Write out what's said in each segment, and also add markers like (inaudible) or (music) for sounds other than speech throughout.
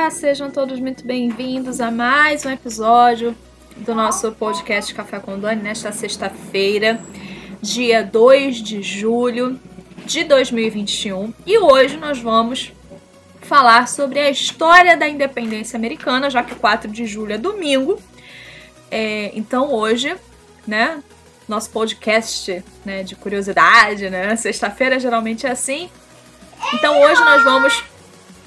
Olá, sejam todos muito bem-vindos a mais um episódio do nosso podcast Café com Dani nesta sexta-feira, dia 2 de julho de 2021. E hoje nós vamos falar sobre a história da independência americana, já que 4 de julho é domingo. É, então hoje, né, nosso podcast né, de curiosidade, né? Sexta-feira geralmente é assim. Então hoje nós vamos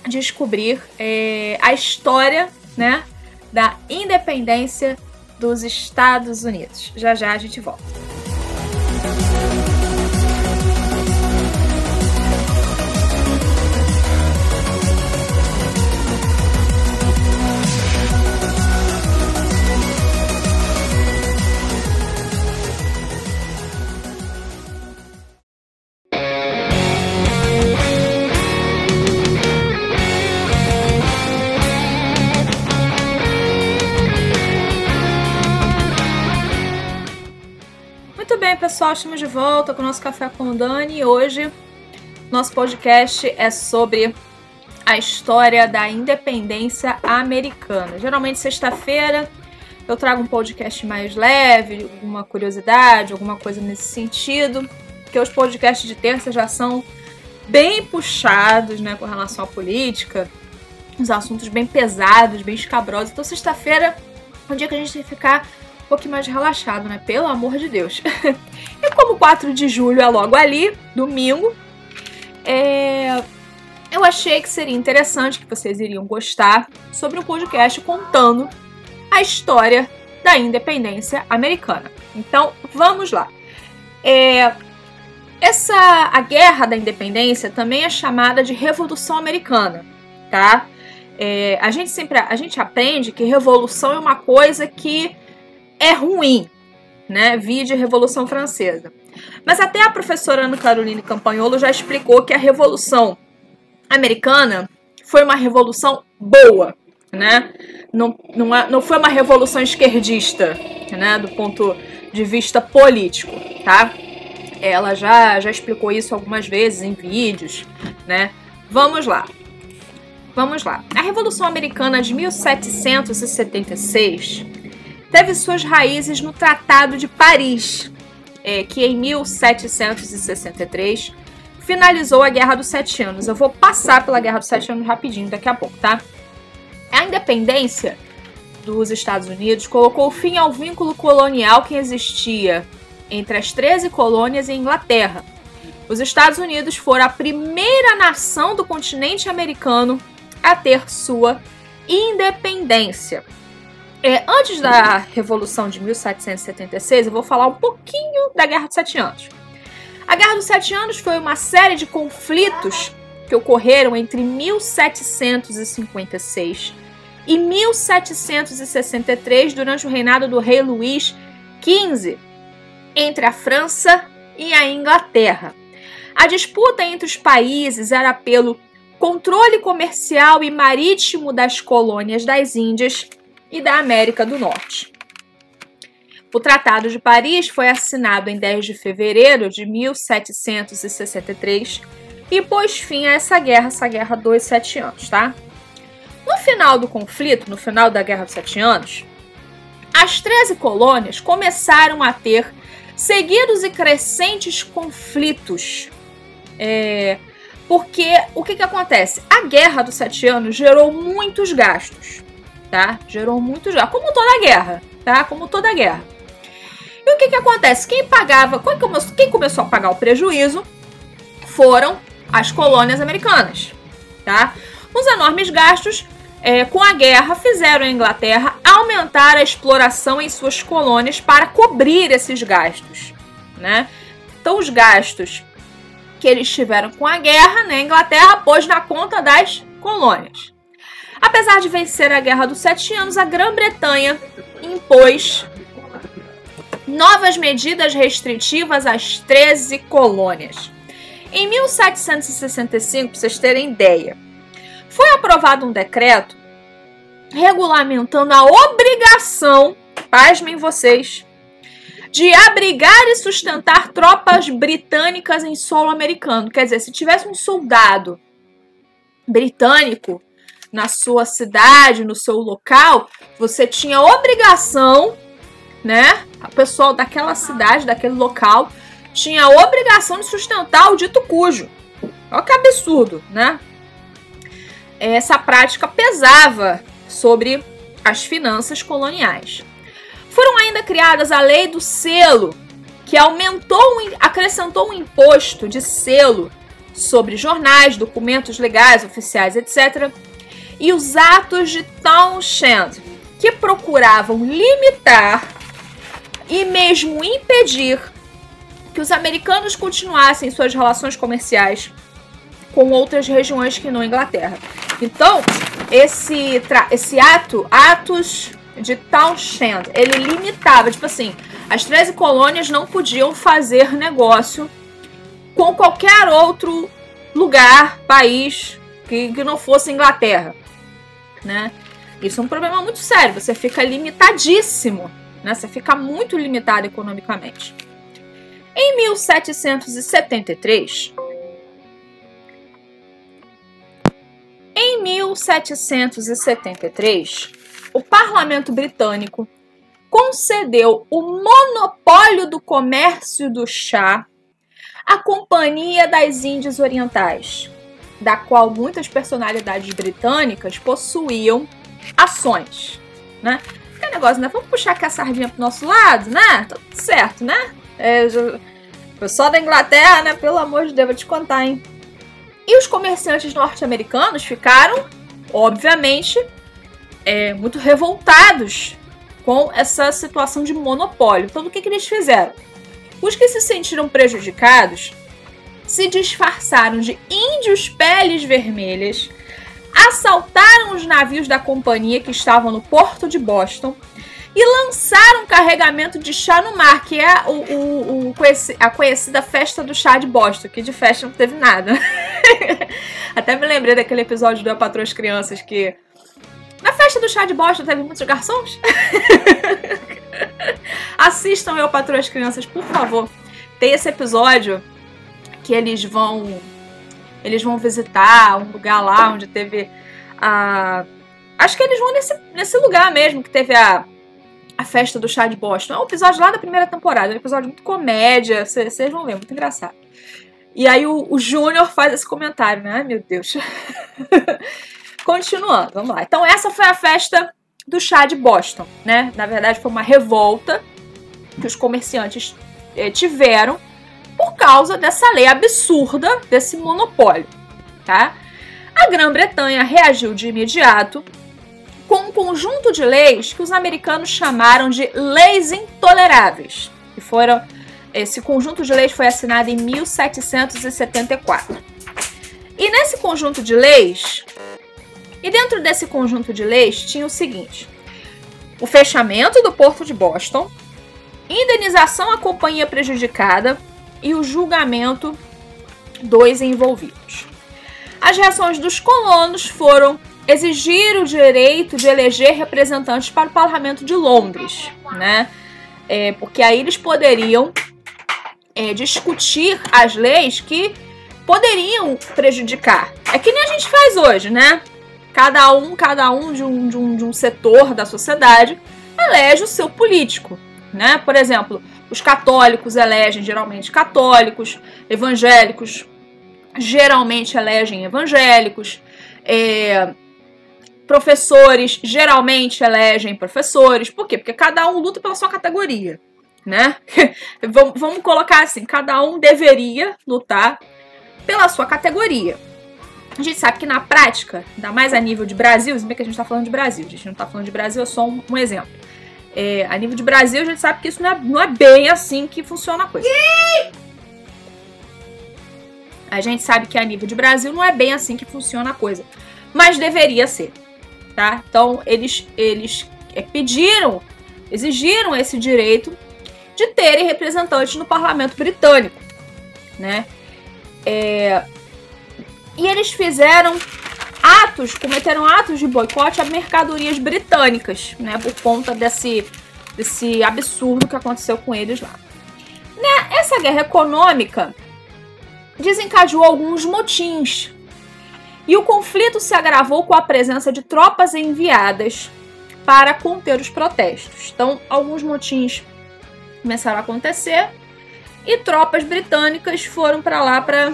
descobrir é, a história, né, da independência dos Estados Unidos. Já já a gente volta. Pessoal, estamos de volta com o nosso Café com Dani e hoje nosso podcast é sobre a história da independência americana. Geralmente sexta-feira eu trago um podcast mais leve, alguma curiosidade, alguma coisa nesse sentido, porque os podcasts de terça já são bem puxados, né, com relação à política, os assuntos bem pesados, bem escabrosos. Então sexta-feira é um dia que a gente tem que ficar pouquinho mais relaxado, né? Pelo amor de Deus. (laughs) e como 4 de julho é logo ali, domingo, é... eu achei que seria interessante, que vocês iriam gostar, sobre um podcast contando a história da independência americana. Então, vamos lá. É... Essa a guerra da independência também é chamada de Revolução Americana, tá? É, a gente sempre a gente aprende que revolução é uma coisa que é ruim, né? Vide Revolução Francesa. Mas até a professora Ana Caroline Campagnolo já explicou que a Revolução Americana foi uma revolução boa, né? Não, não, é, não foi uma revolução esquerdista, né? Do ponto de vista político, tá? Ela já, já explicou isso algumas vezes em vídeos, né? Vamos lá. Vamos lá. A Revolução Americana de 1776 teve suas raízes no Tratado de Paris, é, que em 1763 finalizou a Guerra dos Sete Anos. Eu vou passar pela Guerra dos Sete Anos rapidinho daqui a pouco, tá? A independência dos Estados Unidos colocou fim ao vínculo colonial que existia entre as 13 colônias e Inglaterra. Os Estados Unidos foram a primeira nação do continente americano a ter sua independência. É, antes da Revolução de 1776, eu vou falar um pouquinho da Guerra dos Sete Anos. A Guerra dos Sete Anos foi uma série de conflitos que ocorreram entre 1756 e 1763 durante o reinado do rei Luís XV entre a França e a Inglaterra. A disputa entre os países era pelo controle comercial e marítimo das colônias das Índias e da América do Norte. O Tratado de Paris foi assinado em 10 de fevereiro de 1763 e pôs fim a essa guerra, essa guerra dos sete anos, tá? No final do conflito, no final da Guerra dos Sete Anos, as 13 colônias começaram a ter seguidos e crescentes conflitos. É, porque o que, que acontece? A Guerra dos Sete Anos gerou muitos gastos tá? Gerou muito já, como toda guerra, tá? Como toda guerra. E o que que acontece? Quem pagava, quem começou a pagar o prejuízo foram as colônias americanas, tá? Os enormes gastos é, com a guerra fizeram a Inglaterra aumentar a exploração em suas colônias para cobrir esses gastos, né? Então os gastos que eles tiveram com a guerra, né, a Inglaterra pôs na conta das colônias. Apesar de vencer a Guerra dos Sete Anos, a Grã-Bretanha impôs novas medidas restritivas às 13 colônias. Em 1765, para vocês terem ideia, foi aprovado um decreto regulamentando a obrigação, pasmem vocês, de abrigar e sustentar tropas britânicas em solo americano. Quer dizer, se tivesse um soldado britânico na sua cidade, no seu local, você tinha obrigação, né? A pessoa daquela cidade, daquele local, tinha obrigação de sustentar o dito cujo. Olha que absurdo, né? Essa prática pesava sobre as finanças coloniais. Foram ainda criadas a lei do selo, que aumentou, acrescentou um imposto de selo sobre jornais, documentos legais, oficiais, etc. E os atos de Townshend, que procuravam limitar e mesmo impedir que os americanos continuassem suas relações comerciais com outras regiões que não Inglaterra. Então, esse, esse ato, atos de Townshend, ele limitava, tipo assim, as 13 colônias não podiam fazer negócio com qualquer outro lugar, país que, que não fosse Inglaterra, né? Isso é um problema muito sério, você fica limitadíssimo, né? Você fica muito limitado economicamente. Em 1773, em 1773, o parlamento britânico concedeu o monopólio do comércio do chá à Companhia das Índias Orientais, da qual muitas personalidades britânicas possuíam ações, né? Que negócio, né? Vamos puxar aqui a sardinha pro nosso lado, né? Tá tudo certo, né? É. Pessoal da Inglaterra, né? Pelo amor de Deus, vou te contar, hein? E os comerciantes norte-americanos ficaram, obviamente, é, muito revoltados com essa situação de monopólio. Então, o que, que eles fizeram? Os que se sentiram prejudicados se disfarçaram de índios peles vermelhas, assaltaram os navios da companhia que estavam no porto de Boston e lançaram um carregamento de chá no mar, que é o, o, o, a conhecida festa do chá de Boston, que de festa não teve nada. (laughs) Até me lembrei daquele episódio do A Patroa as Crianças que na festa do chá de Boston teve muitos garçons? (laughs) Assistam Eu Patroa as Crianças, por favor. Tem esse episódio que eles vão eles vão visitar um lugar lá onde teve a acho que eles vão nesse, nesse lugar mesmo que teve a a festa do chá de Boston. É um episódio lá da primeira temporada, é um episódio muito comédia, vocês vão ver, muito engraçado. E aí o, o Júnior faz esse comentário, né? Ai, meu Deus. (laughs) Continuando, vamos lá. Então, essa foi a festa do chá de Boston, né? Na verdade, foi uma revolta que os comerciantes eh, tiveram por causa dessa lei absurda, desse monopólio, tá? A Grã-Bretanha reagiu de imediato com um conjunto de leis que os americanos chamaram de leis intoleráveis, que foram esse conjunto de leis foi assinado em 1774. E nesse conjunto de leis, e dentro desse conjunto de leis tinha o seguinte: o fechamento do porto de Boston, indenização à companhia prejudicada e o julgamento dos envolvidos. As reações dos colonos foram exigir o direito de eleger representantes para o parlamento de Londres, né? É, porque aí eles poderiam é, discutir as leis que poderiam prejudicar. É que nem a gente faz hoje, né? Cada um, cada um de um, de um, de um setor da sociedade elege o seu político, né? Por exemplo, os católicos elegem geralmente católicos, evangélicos geralmente elegem evangélicos, é, professores geralmente elegem professores. Por quê? Porque cada um luta pela sua categoria, né? (laughs) vamos, colocar assim, cada um deveria lutar pela sua categoria. A gente sabe que na prática, ainda mais a nível de Brasil, se bem que a gente está falando de Brasil, a gente não está falando de Brasil, é só um, um exemplo. É, a nível de Brasil, a gente sabe que isso não é, não é bem assim que funciona a coisa. A gente sabe que a nível de Brasil não é bem assim que funciona a coisa. Mas deveria ser, tá? Então, eles, eles é, pediram, exigiram esse direito de terem representantes no parlamento britânico, né? É, e eles fizeram atos, cometeram atos de boicote a mercadorias britânicas, né, por conta desse, desse absurdo que aconteceu com eles lá. Né, essa guerra econômica desencadeou alguns motins. E o conflito se agravou com a presença de tropas enviadas para conter os protestos. Então, alguns motins começaram a acontecer e tropas britânicas foram para lá para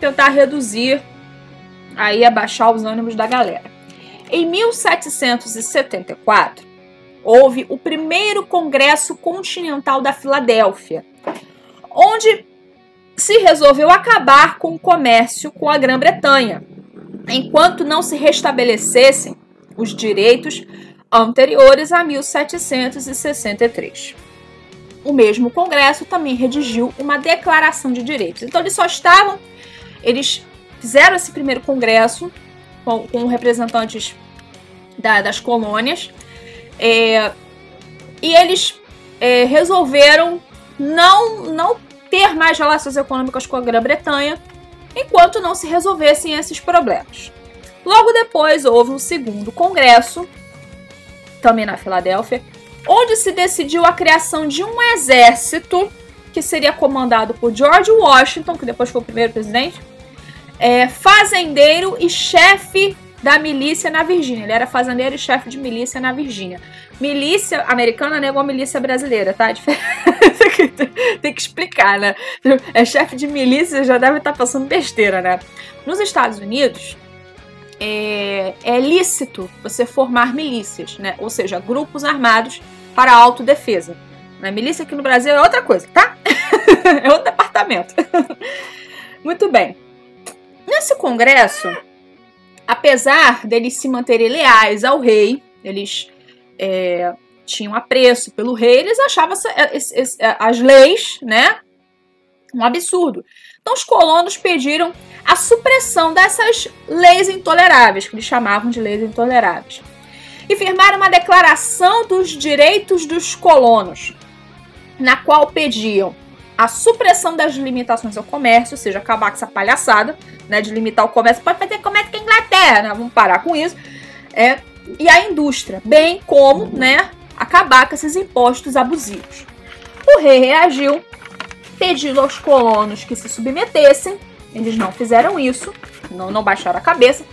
tentar reduzir aí abaixar os ânimos da galera. Em 1774, houve o primeiro Congresso Continental da Filadélfia, onde se resolveu acabar com o comércio com a Grã-Bretanha, enquanto não se restabelecessem os direitos anteriores a 1763. O mesmo Congresso também redigiu uma declaração de direitos. Então eles só estavam, eles fizeram esse primeiro congresso com, com representantes da, das colônias é, e eles é, resolveram não, não ter mais relações econômicas com a Grã-Bretanha enquanto não se resolvessem esses problemas. Logo depois houve um segundo congresso, também na Filadélfia, onde se decidiu a criação de um exército que seria comandado por George Washington, que depois foi o primeiro presidente, é, fazendeiro e chefe da milícia na Virgínia. Ele era fazendeiro e chefe de milícia na Virgínia. Milícia americana é igual milícia brasileira, tá? (laughs) Tem que explicar, né? É chefe de milícia, já deve estar passando besteira, né? Nos Estados Unidos, é, é lícito você formar milícias, né? Ou seja, grupos armados para autodefesa. Na milícia aqui no Brasil é outra coisa, tá? (laughs) é outro departamento. (laughs) Muito bem. Nesse congresso, apesar deles se manterem leais ao rei, eles é, tinham apreço pelo rei, eles achavam as leis, né, um absurdo. Então os colonos pediram a supressão dessas leis intoleráveis, que eles chamavam de leis intoleráveis, e firmaram uma declaração dos direitos dos colonos, na qual pediam a supressão das limitações ao comércio, ou seja, acabar com essa palhaçada, né, de limitar o comércio. Pode fazer comércio com a Inglaterra, né, vamos parar com isso. É, e a indústria, bem como, né, acabar com esses impostos abusivos. O rei reagiu, pedindo aos colonos que se submetessem. Eles não fizeram isso, não, não baixaram a cabeça.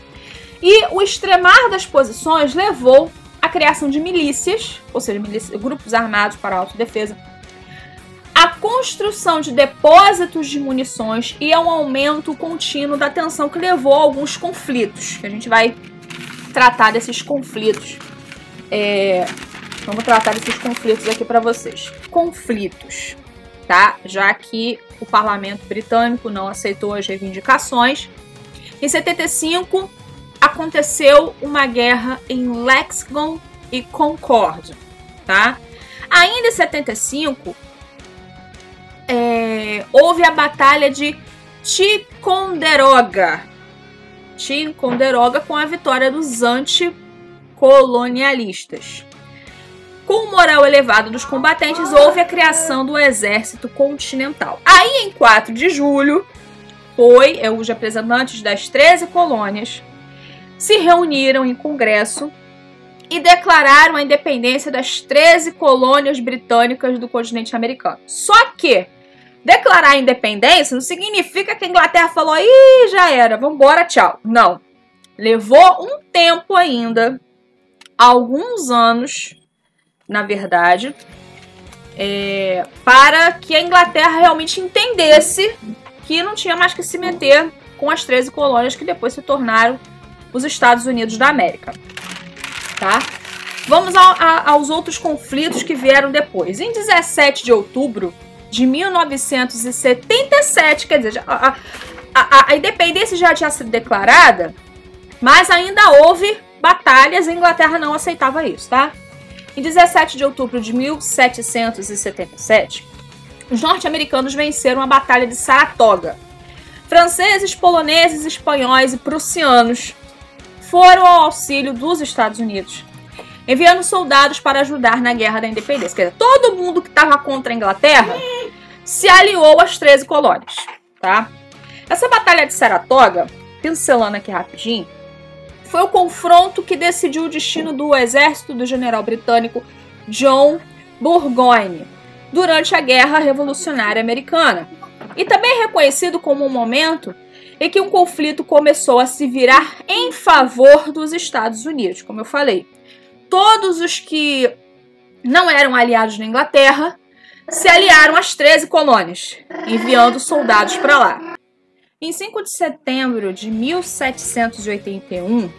E o extremar das posições levou à criação de milícias, ou seja, milícias, grupos armados para autodefesa, construção de depósitos de munições e a um aumento contínuo da tensão que levou a alguns conflitos. Que a gente vai tratar desses conflitos. É, vamos tratar desses conflitos aqui para vocês. Conflitos, tá? Já que o parlamento britânico não aceitou as reivindicações. Em 75 aconteceu uma guerra em Lexington e Concord, tá? Ainda em 75 é, houve a batalha de Ticonderoga. Ticonderoga com a vitória dos anticolonialistas. Com o moral elevado dos combatentes, houve a criação do Exército Continental. Aí, em 4 de julho, foi é, os representantes das 13 colônias se reuniram em congresso e declararam a independência das 13 colônias britânicas do continente americano. Só que Declarar a independência não significa que a Inglaterra falou, ih, já era, vambora, tchau. Não. Levou um tempo ainda, alguns anos, na verdade, é, para que a Inglaterra realmente entendesse que não tinha mais que se meter com as 13 colônias que depois se tornaram os Estados Unidos da América. Tá? Vamos ao, a, aos outros conflitos que vieram depois. Em 17 de outubro de 1977, quer dizer, a, a, a independência já tinha sido declarada, mas ainda houve batalhas e a Inglaterra não aceitava isso, tá? Em 17 de outubro de 1777, os norte-americanos venceram a Batalha de Saratoga. Franceses, poloneses, espanhóis e prussianos foram ao auxílio dos Estados Unidos enviando soldados para ajudar na Guerra da Independência. Quer dizer, todo mundo que estava contra a Inglaterra se aliou às 13 colônias, tá? Essa batalha de Saratoga, pincelando aqui rapidinho, foi o confronto que decidiu o destino do exército do general britânico John Burgoyne durante a Guerra Revolucionária Americana. E também é reconhecido como um momento e que um conflito começou a se virar em favor dos Estados Unidos, como eu falei. Todos os que não eram aliados da Inglaterra se aliaram às 13 colônias, enviando soldados para lá. Em 5 de setembro de 1781,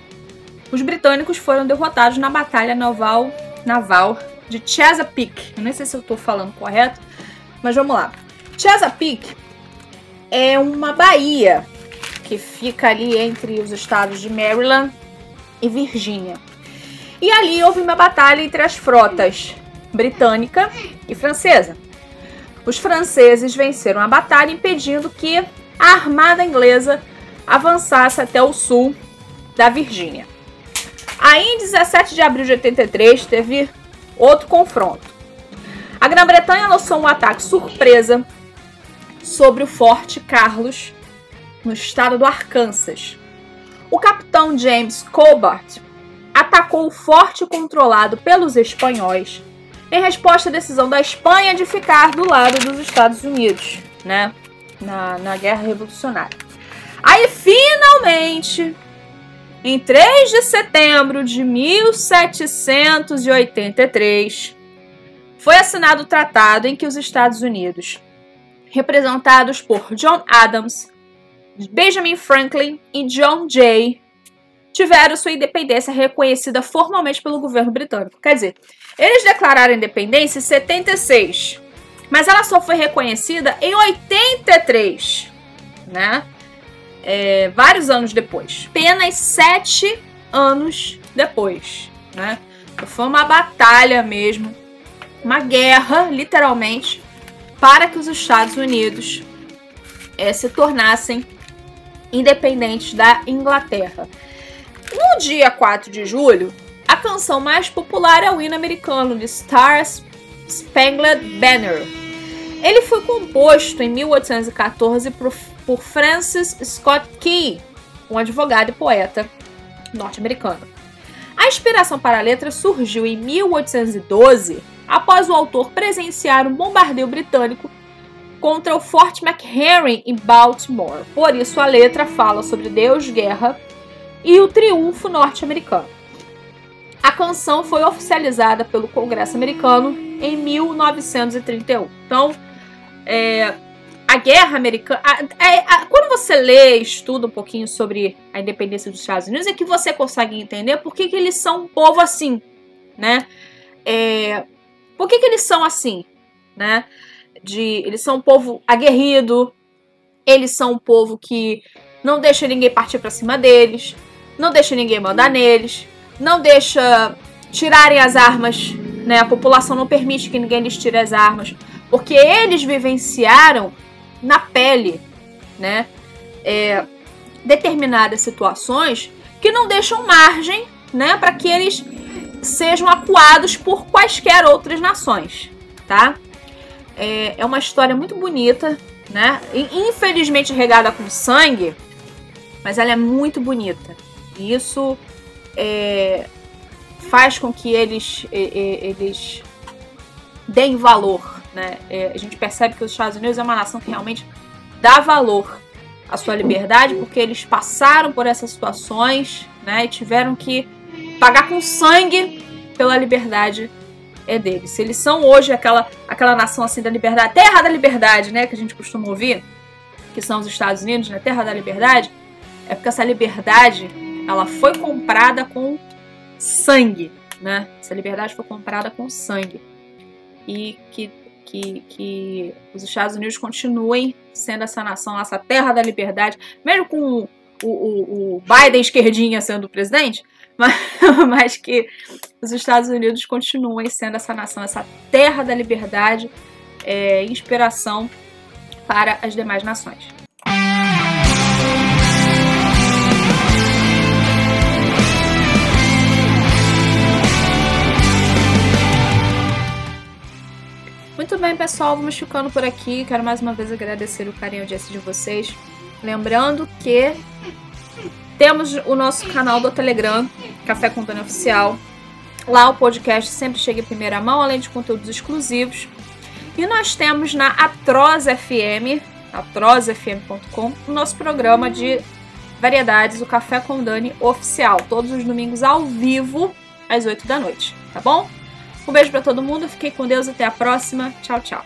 os britânicos foram derrotados na Batalha Naval, naval de Chesapeake. Eu nem sei se eu estou falando correto, mas vamos lá. Chesapeake é uma baía que fica ali entre os estados de Maryland e Virgínia. E ali houve uma batalha entre as frotas britânica e francesa. Os franceses venceram a batalha impedindo que a armada inglesa avançasse até o sul da Virgínia. Aí, em 17 de abril de 83, teve outro confronto. A Grã-Bretanha lançou um ataque surpresa sobre o Forte Carlos, no estado do Arkansas. O capitão James Colbert atacou o forte controlado pelos espanhóis em resposta à decisão da Espanha de ficar do lado dos Estados Unidos, né, na, na Guerra Revolucionária. Aí, finalmente, em 3 de setembro de 1783, foi assinado o tratado em que os Estados Unidos representados por John Adams, Benjamin Franklin e John Jay, tiveram sua independência reconhecida formalmente pelo governo britânico. Quer dizer, eles declararam independência em 76, mas ela só foi reconhecida em 83, né? É, vários anos depois. Apenas sete anos depois, né? Foi uma batalha mesmo, uma guerra, literalmente, para que os Estados Unidos é, se tornassem independentes da Inglaterra. No dia 4 de julho, a canção mais popular é o hino americano de Stars Spangled Banner. Ele foi composto em 1814 por, por Francis Scott Key, um advogado e poeta norte-americano. A inspiração para a letra surgiu em 1812 após o autor presenciar um bombardeio britânico contra o Fort McHenry em Baltimore. Por isso, a letra fala sobre Deus, guerra e o triunfo norte-americano. A canção foi oficializada pelo Congresso americano em 1931. Então, é, a guerra americana. A, a, a, quando você lê estuda um pouquinho sobre a independência dos Estados Unidos, é que você consegue entender por que, que eles são um povo assim, né? É, por que, que eles são assim? Né? De, eles são um povo aguerrido, eles são um povo que não deixa ninguém partir para cima deles, não deixa ninguém mandar neles, não deixa tirarem as armas, né? A população não permite que ninguém lhes tire as armas, porque eles vivenciaram na pele, né? É, determinadas situações que não deixam margem, né, para que eles sejam acuados por quaisquer outras nações, tá? É, é uma história muito bonita, né? Infelizmente regada com sangue, mas ela é muito bonita. E isso é, faz com que eles, eles deem valor, né? É, a gente percebe que os Estados Unidos é uma nação que realmente dá valor à sua liberdade, porque eles passaram por essas situações, né? E tiveram que pagar com sangue pela liberdade é deles. Se eles são hoje aquela, aquela nação assim da liberdade, terra da liberdade, né, que a gente costuma ouvir, que são os Estados Unidos, né, terra da liberdade, é porque essa liberdade, ela foi comprada com sangue, né? Essa liberdade foi comprada com sangue. E que, que, que os Estados Unidos continuem sendo essa nação, essa terra da liberdade, mesmo com o, o, o Biden esquerdinha sendo presidente, (laughs) mas, mas que os Estados Unidos continuem sendo essa nação, essa terra da liberdade, é, inspiração para as demais nações. Bem, pessoal, vamos ficando por aqui. Quero mais uma vez agradecer o carinho e audiência de vocês. Lembrando que temos o nosso canal do Telegram, Café com Tânia Oficial. Lá o podcast sempre chega em primeira mão, além de conteúdos exclusivos. E nós temos na Atroz FM, atrozfm.com, o nosso programa de variedades, o Café com Dani oficial, todos os domingos ao vivo, às 8 da noite, tá bom? Um beijo para todo mundo, fiquem com Deus, até a próxima. Tchau, tchau.